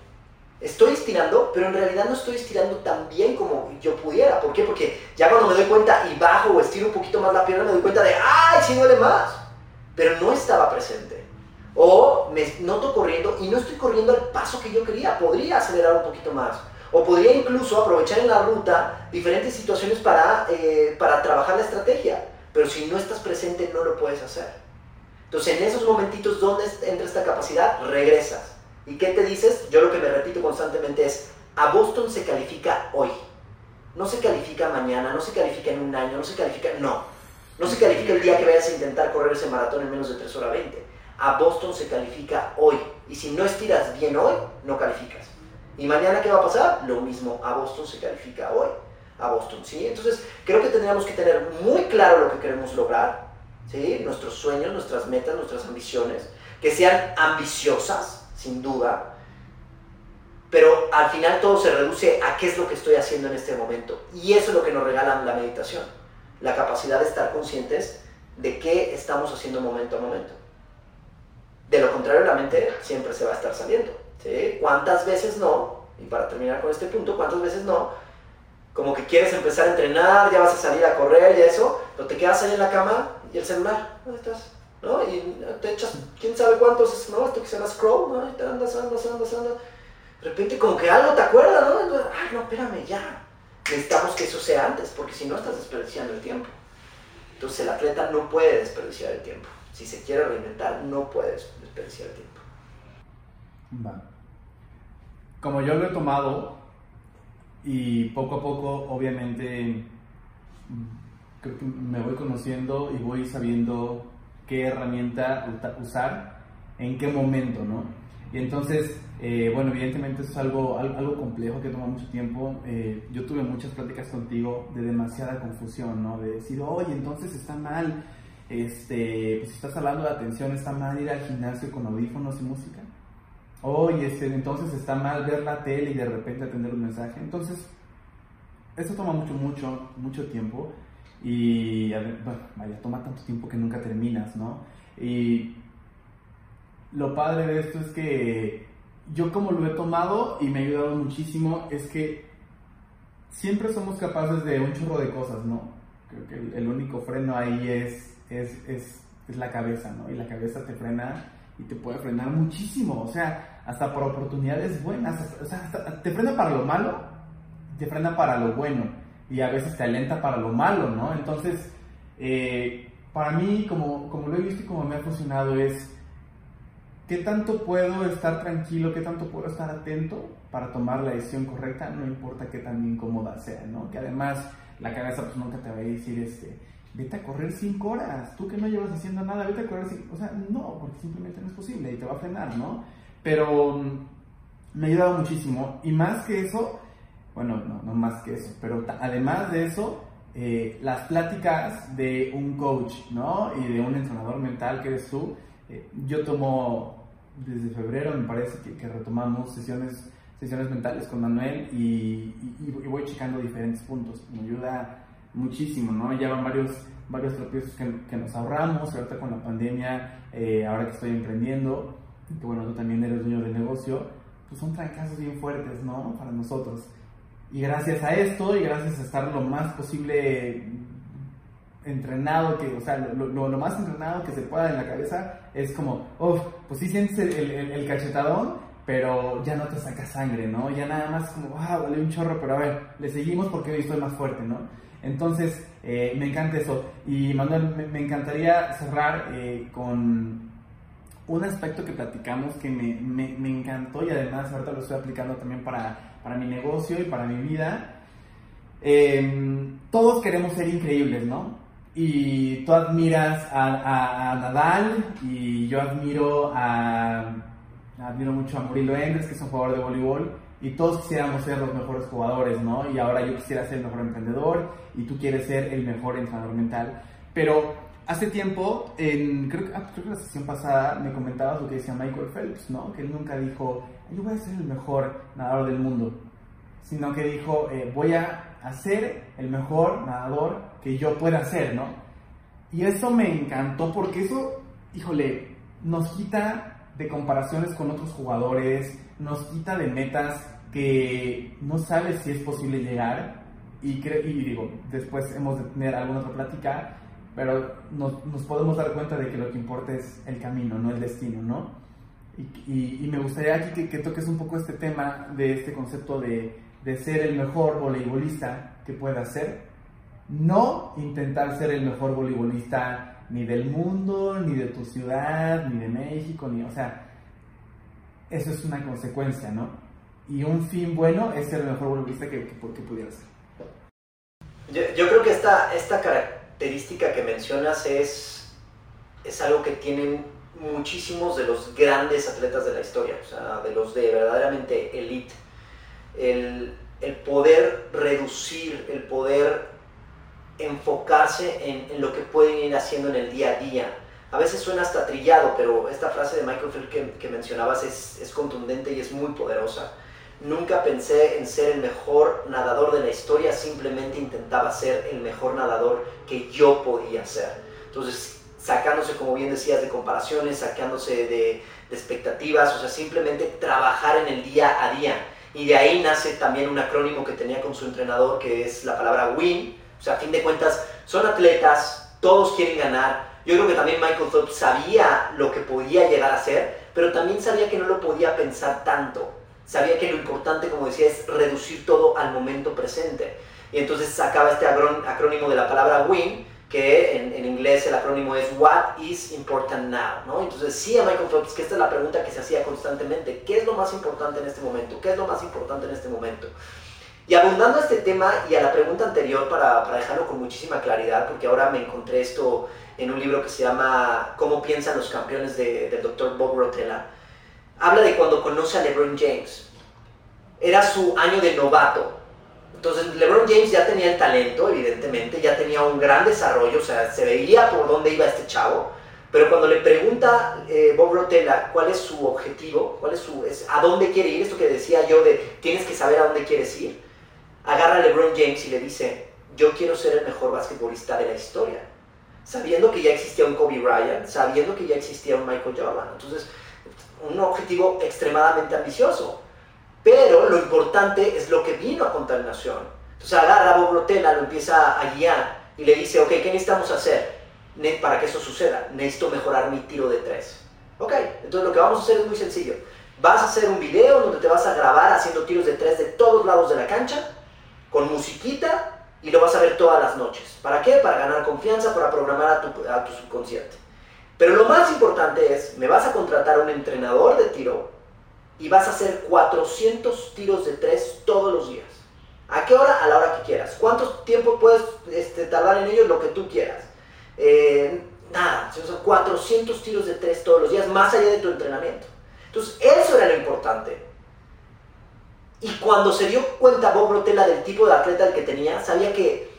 Estoy estirando, pero en realidad no estoy estirando tan bien como yo pudiera. ¿Por qué? Porque ya cuando me doy cuenta y bajo o estiro un poquito más la pierna, me doy cuenta de, ¡ay, sí duele más! Pero no estaba presente. O me noto corriendo y no estoy corriendo al paso que yo quería. Podría acelerar un poquito más. O podría incluso aprovechar en la ruta diferentes situaciones para, eh, para trabajar la estrategia. Pero si no estás presente no lo puedes hacer. Entonces en esos momentitos donde entra esta capacidad, regresas. ¿Y qué te dices? Yo lo que me repito constantemente es, a Boston se califica hoy. No se califica mañana, no se califica en un año, no se califica, no. No se califica el día que vayas a intentar correr ese maratón en menos de 3 horas 20. A Boston se califica hoy. Y si no estiras bien hoy, no calificas. ¿Y mañana qué va a pasar? Lo mismo, a Boston se califica hoy. A Boston, ¿sí? Entonces, creo que tendríamos que tener muy claro lo que queremos lograr, ¿sí? Nuestros sueños, nuestras metas, nuestras ambiciones, que sean ambiciosas, sin duda, pero al final todo se reduce a qué es lo que estoy haciendo en este momento. Y eso es lo que nos regala la meditación, la capacidad de estar conscientes de qué estamos haciendo momento a momento. De lo contrario, la mente siempre se va a estar saliendo. ¿Sí? ¿Cuántas veces no? Y para terminar con este punto, ¿cuántas veces no? Como que quieres empezar a entrenar, ya vas a salir a correr y eso, pero te quedas ahí en la cama y el celular, ¿dónde estás? ¿No? Y te echas, quién sabe cuántos, ¿no? Esto que se llama scroll, ¿no? Y te andas, andas, andas, andas. De repente como que algo te acuerdas, ¿no? Entonces, Ay, no, espérame, ya. Necesitamos que eso sea antes, porque si no estás desperdiciando el tiempo. Entonces el atleta no puede desperdiciar el tiempo. Si se quiere reinventar, no puede desperdiciar el tiempo. Va. Como yo lo he tomado y poco a poco, obviamente, me voy conociendo y voy sabiendo qué herramienta usar, en qué momento, ¿no? Y entonces, eh, bueno, evidentemente eso es algo, al- algo complejo que toma mucho tiempo. Eh, yo tuve muchas pláticas contigo de demasiada confusión, ¿no? De decir, oye, entonces está mal, este, pues estás hablando de atención, está mal ir al gimnasio con audífonos y música. Oye, entonces está mal ver la tele y de repente atender un mensaje. Entonces, eso toma mucho, mucho, mucho tiempo. Y, bueno, vaya, toma tanto tiempo que nunca terminas, ¿no? Y lo padre de esto es que yo como lo he tomado y me ha ayudado muchísimo es que siempre somos capaces de un chorro de cosas, ¿no? Creo que el, el único freno ahí es, es, es, es la cabeza, ¿no? Y la cabeza te frena y te puede frenar muchísimo, o sea, hasta por oportunidades buenas, hasta- o sea, hasta- te frena para lo malo, te frena para lo bueno y a veces te alenta para lo malo, ¿no? Entonces, eh, para mí, como, como lo he visto y como me ha funcionado es, ¿qué tanto puedo estar tranquilo, qué tanto puedo estar atento para tomar la decisión correcta? No importa qué tan incómoda sea, ¿no? Que además la cabeza pues nunca te va a decir, este, vete a correr 5 horas, tú que no llevas haciendo nada, vete a correr 5, o sea, no, porque simplemente no es posible y te va a frenar, ¿no? Pero mm, me ha ayudado muchísimo y más que eso, bueno, no, no más que eso, pero además de eso, eh, las pláticas de un coach, ¿no? Y de un entrenador mental que eres tú, eh, yo tomo desde febrero, me parece que, retomamos sesiones, sesiones mentales con Manuel y, y- voy checando diferentes puntos. Me ayuda muchísimo, ¿no? Ya van varios, varios tropiezos que, que nos ahorramos, ahorita con la pandemia, eh, ahora que estoy emprendiendo, que bueno, tú también eres dueño de negocio, pues son trancazos bien fuertes, ¿no? Para nosotros. Y gracias a esto y gracias a estar lo más posible entrenado, que, o sea, lo, lo- lo más entrenado que se pueda en la cabeza, es como, uff, pues sí sientes el, el- el cachetadón, pero ya no te saca sangre, ¿no? Ya nada más como, ah, vale un chorro, pero a ver, le seguimos porque hoy estoy más fuerte, ¿no? Entonces, eh, me encanta eso. Y Manuel, me, me encantaría cerrar eh, con un aspecto que platicamos que me, me, me encantó y además ahorita lo estoy aplicando también para, para mi negocio y para mi vida. Eh, todos queremos ser increíbles, ¿no? Y tú admiras a, a- a Nadal y yo admiro a... Admiro mucho a Murilo Endres, que es un jugador de voleibol, y todos quisiéramos ser los mejores jugadores, ¿no? Y ahora yo quisiera ser el mejor emprendedor y tú quieres ser el mejor entrenador mental. Pero hace tiempo, en, ah, creo que la sesión pasada me comentabas lo que decía Michael Phelps, ¿no? Que él nunca dijo, yo voy a ser el mejor nadador del mundo, sino que dijo, eh, voy a hacer el mejor nadador que yo pueda ser, ¿no? Y eso me encantó porque eso, híjole, nos quita de comparaciones con otros jugadores, nos quita de metas que no sabes si es posible llegar. Y, y digo, después hemos de tener alguna otra plática, pero nos, nos podemos dar cuenta de que lo que importa es el camino, no el destino, ¿no? Y, y- y me gustaría aquí que, que toques un poco este tema de este concepto de, de ser el mejor voleibolista que pueda ser, no intentar ser el mejor voleibolista ni del mundo, ni de tu ciudad, ni de México, ni, o sea, eso es una consecuencia, ¿no? Y un fin bueno es ser el mejor voleibolista que, que, que pudiera ser. Yo, yo, creo que esta, esta característica que mencionas es, es algo que tienen muchísimos de los grandes atletas de la historia, o sea, de los de verdaderamente elite. El, el poder reducir, el poder enfocarse en, en, lo que pueden ir haciendo en el día a día. A veces suena hasta trillado, pero esta frase de Michael Phelps que, que mencionabas es, es contundente y es muy poderosa. Nunca pensé en ser el mejor nadador de la historia, simplemente intentaba ser el mejor nadador que yo podía ser. Entonces, sacándose, como bien decías, de comparaciones, sacándose de, de, expectativas, o sea, simplemente trabajar en el día a día. Y de ahí nace también un acrónimo que tenía con su entrenador, que es la palabra WIN. O sea, a fin de cuentas, son atletas, todos quieren ganar. Yo creo que también Michael Phelps sabía lo que podía llegar a ser, pero también sabía que no lo podía pensar tanto. Sabía que lo importante, como decía, es reducir todo al momento presente. Y entonces sacaba este acrónimo de la palabra WIN, que en, inglés el acrónimo es What is important now, ¿no? Entonces sí a Michael Phelps, que esta es la pregunta que se hacía constantemente, ¿qué es lo más importante en este momento? ¿Qué es lo más importante en este momento? Y abundando a este tema y a la pregunta anterior para, para dejarlo con muchísima claridad, porque ahora me encontré esto en un libro que se llama ¿Cómo piensan los campeones? De, del doctor Bob Rotella, habla de cuando conoce a LeBron James. Era su año de novato, entonces LeBron James ya tenía el talento, evidentemente, ya tenía un gran desarrollo, o sea, se veía por dónde iba este chavo, pero cuando le pregunta eh, Bob Rotella cuál es su objetivo, cuál es su, es, a dónde quiere ir, esto que decía yo de tienes que saber a dónde quieres ir, agarra a LeBron James y le dice, yo quiero ser el mejor basquetbolista de la historia, sabiendo que ya existía un Kobe Bryant, sabiendo que ya existía un Michael Jordan, entonces un objetivo extremadamente ambicioso. Pero lo importante es lo que vino a contaminación. Entonces agarra a Bob Rotella, lo empieza a guiar y le dice, ok, ¿qué necesitamos hacer para que eso suceda? Necesito mejorar mi tiro de tres. Ok, entonces lo que vamos a hacer es muy sencillo. Vas a hacer un video donde te vas a grabar haciendo tiros de tres de todos lados de la cancha, con musiquita, y lo vas a ver todas las noches. ¿Para qué? Para ganar confianza, para programar a tu, a tu subconsciente. Pero lo más importante es, me vas a contratar a un entrenador de tiro y vas a hacer 400 tiros de tres todos los días. ¿A qué hora? A la hora que quieras. ¿Cuánto tiempo puedes este, tardar en ello? Lo que tú quieras. Eh, nada, son 400 tiros de tres todos los días, más allá de tu entrenamiento. Entonces, eso era lo importante. Y cuando se dio cuenta Bob Rotella del tipo de atleta que tenía, sabía que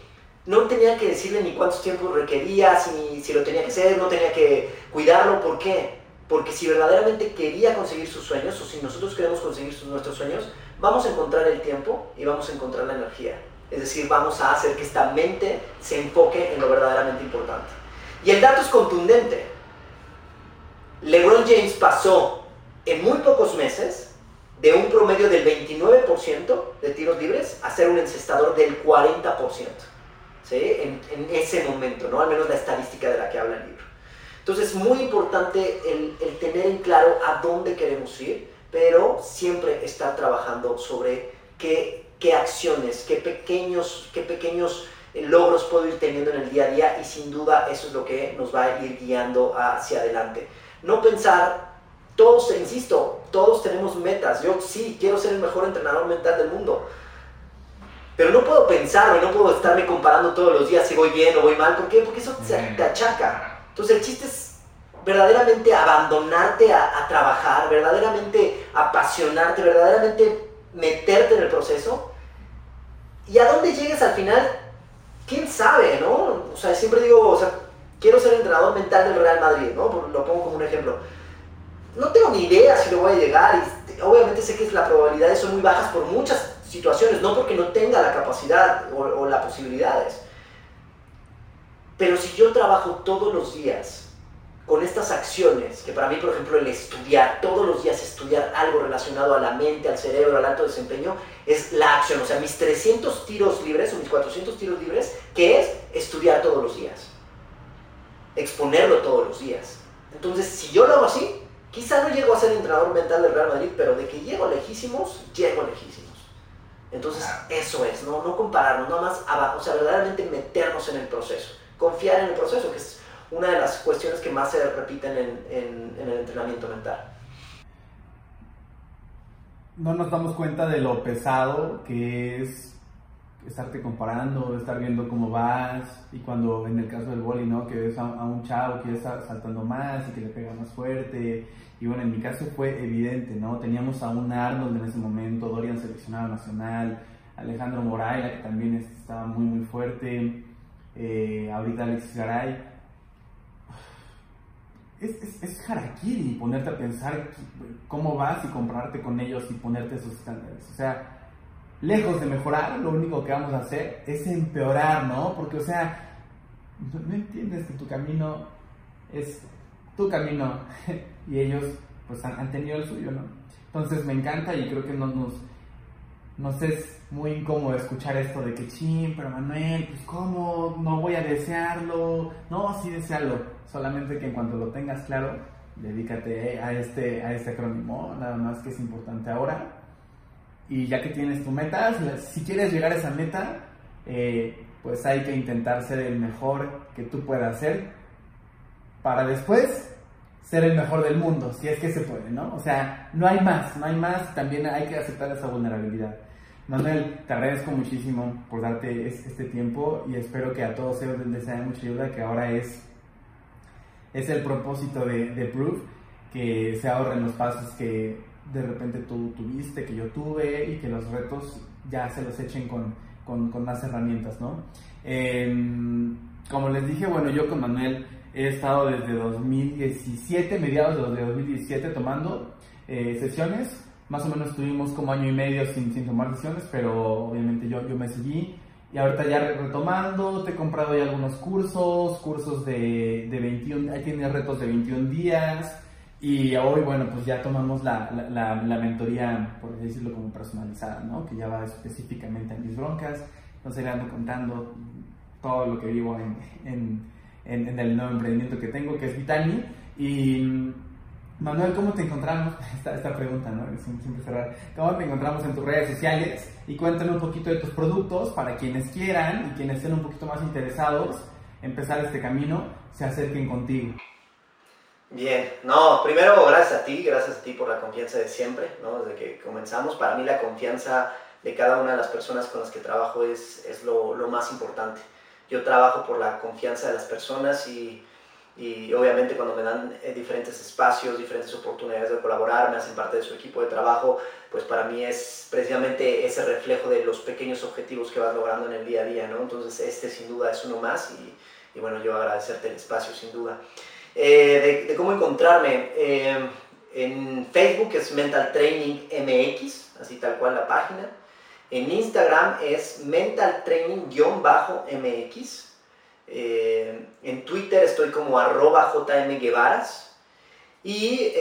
no tenía que decirle ni cuántos tiempos requería, si, lo tenía que hacer, no tenía que cuidarlo. ¿Por qué? Porque si verdaderamente quería conseguir sus sueños, o si nosotros queremos conseguir nuestros sueños, vamos a encontrar el tiempo y vamos a encontrar la energía. Es decir, vamos a hacer que esta mente se enfoque en lo verdaderamente importante. Y el dato es contundente. LeBron James pasó en muy pocos meses de un promedio del 29% de tiros libres a ser un encestador del 40%. ¿Sí? En, en ese momento, ¿no? Al menos la estadística de la que habla el libro. Entonces es muy importante el, el, tener en claro a dónde queremos ir, pero siempre estar trabajando sobre qué, qué acciones, qué pequeños, qué pequeños logros puedo ir teniendo en el día a día y sin duda eso es lo que nos va a ir guiando hacia adelante. No pensar, todos, insisto, todos tenemos metas. Yo sí, quiero ser el mejor entrenador mental del mundo. Pero no puedo pensar, no puedo estarme comparando todos los días si voy bien o voy mal. ¿Por qué? Porque eso te achaca. Entonces el chiste es verdaderamente abandonarte a, a, trabajar, verdaderamente apasionarte, verdaderamente meterte en el proceso. Y a dónde llegues al final, quién sabe, ¿no? O sea, siempre digo, o sea, quiero ser entrenador mental del Real Madrid, ¿no? Lo pongo como un ejemplo. No tengo ni idea si lo voy a llegar y obviamente sé que las probabilidades son muy bajas por muchas situaciones, no porque no tenga la capacidad o, o las posibilidades. Pero si yo trabajo todos los días con estas acciones, que para mí, por ejemplo, el estudiar, todos los días estudiar algo relacionado a la mente, al cerebro, al alto desempeño, es la acción. O sea, mis 300 tiros libres o mis 400 tiros libres, que es estudiar todos los días, exponerlo todos los días. Entonces, si yo lo hago así, quizá no llego a ser entrenador mental del Real Madrid, pero de que llego lejísimos, llego lejísimos. Entonces, eso es, no, no compararnos, nada más, o sea, verdaderamente meternos en el proceso, confiar en el proceso, que es una de las cuestiones que más se repiten en, el entrenamiento mental. No nos damos cuenta de lo pesado que es estarte comparando, estar viendo cómo vas, y cuando en el caso del boli, ¿no? Que ves a, un chavo que está saltando más y que le pega más fuerte, y bueno, en mi caso fue evidente, ¿no? Teníamos a un Arnold en ese momento, Dorian seleccionado nacional, Alejandro Moraila, que también estaba muy, muy fuerte, eh, ahorita Alexis Garay. Es, es, es harakiri ponerte a pensar cómo vas y compararte con ellos y ponerte esos estándares. O sea, lejos de mejorar, lo único que vamos a hacer es empeorar, ¿no? Porque, o sea, no, entiendes que tu camino es tu camino. Y ellos pues han, tenido el suyo, ¿no? Entonces me encanta y creo que no, nos, nos es muy incómodo escuchar esto de que, ching, pero Manuel, pues cómo, no voy a desearlo, no, sí desearlo, solamente que en cuanto lo tengas claro, dedícate a este, a este acrónimo, nada más que es importante ahora y ya que tienes tu meta, si quieres llegar a esa meta, eh, pues hay que intentar ser el mejor que tú puedas ser para después ser el mejor del mundo, si es que se puede, ¿no? O sea, no hay más, no hay más, también hay que aceptar esa vulnerabilidad. Manuel, te agradezco muchísimo por darte este tiempo y espero que a todos ellos les sea mucha ayuda, que ahora es, es el propósito de, de Proof, que se ahorren los pasos que de repente tú tuviste, que yo tuve y que los retos ya se los echen con, con, con más herramientas, ¿no? Em, como les dije, bueno, yo con Manuel he estado desde 2017, mediados de 2017, tomando eh, sesiones. Más o menos tuvimos como año y medio sin, sin tomar sesiones, pero obviamente yo, yo me seguí. Y ahorita ya retomando, te he comprado ya algunos cursos, cursos de, de 21, ahí tienes retos de 21 días, y hoy, bueno, pues ya tomamos la, la, la, mentoría, por decirlo como personalizada, ¿no? Que ya va específicamente a mis broncas. Entonces le ando contando todo lo que vivo en, en, en, el nuevo emprendimiento que tengo, que es Vitani. Y Manuel, ¿cómo te encontramos? Esta, esta pregunta, ¿no? Siempre cerrar. ¿Cómo te encontramos en tus redes sociales? Y cuéntame un poquito de tus productos para quienes quieran y quienes estén un poquito más interesados en empezar este camino, se acerquen contigo. Bien, no, primero gracias a ti, gracias a ti por la confianza de siempre, ¿no? Desde que comenzamos, para mí la confianza de cada una de las personas con las que trabajo es, es lo, lo, más importante. Yo trabajo por la confianza de las personas y, y obviamente cuando me dan eh, diferentes espacios, diferentes oportunidades de colaborar, me hacen parte de su equipo de trabajo, pues para mí es precisamente ese reflejo de los pequeños objetivos que vas logrando en el día a día, ¿no? Entonces este sin duda es uno más y, y bueno, yo agradecerte el espacio sin duda. Eh, de, cómo encontrarme. Eh, en Facebook es Mental Training MX, así tal cual la página. En Instagram es Mental Training-MX. Eh, en Twitter estoy como arroba JM Guevaras. Y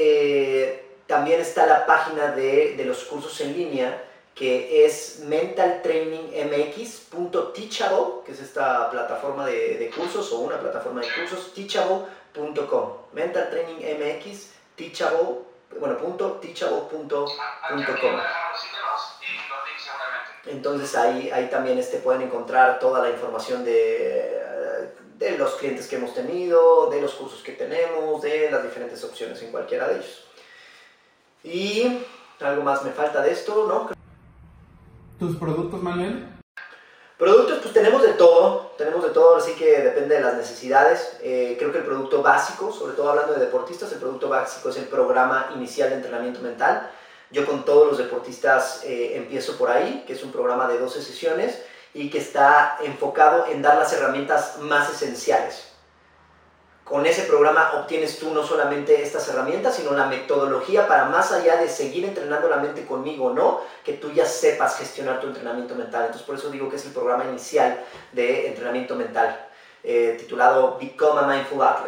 también está la página de, de, los cursos en línea que es mentaltrainingmx.teachable, que es esta plataforma de, de, cursos o una plataforma de cursos, teachable .com, Mental Training MX, teachable, bueno, punto, teachable.com. Entonces ahí, ahí también este, pueden encontrar toda la información de, de los clientes que hemos tenido, de los cursos que tenemos, de las diferentes opciones en cualquiera de ellos. Y algo más me falta de esto, ¿no? ¿Tus productos, Manuel? Productos, pues tenemos de todo, tenemos de todo, así que depende de las necesidades. Eh, creo que el producto básico, sobre todo hablando de deportistas, el producto básico es el programa inicial de entrenamiento mental. Yo con todos los deportistas eh, empiezo por ahí, que es un programa de 12 sesiones y que está enfocado en dar las herramientas más esenciales con ese programa obtienes tú no solamente estas herramientas, sino la metodología para más allá de seguir entrenando la mente conmigo, ¿no? Que tú ya sepas gestionar tu entrenamiento mental. Entonces por eso digo que es el programa inicial de entrenamiento mental, eh, titulado Become a Mindful Athlete.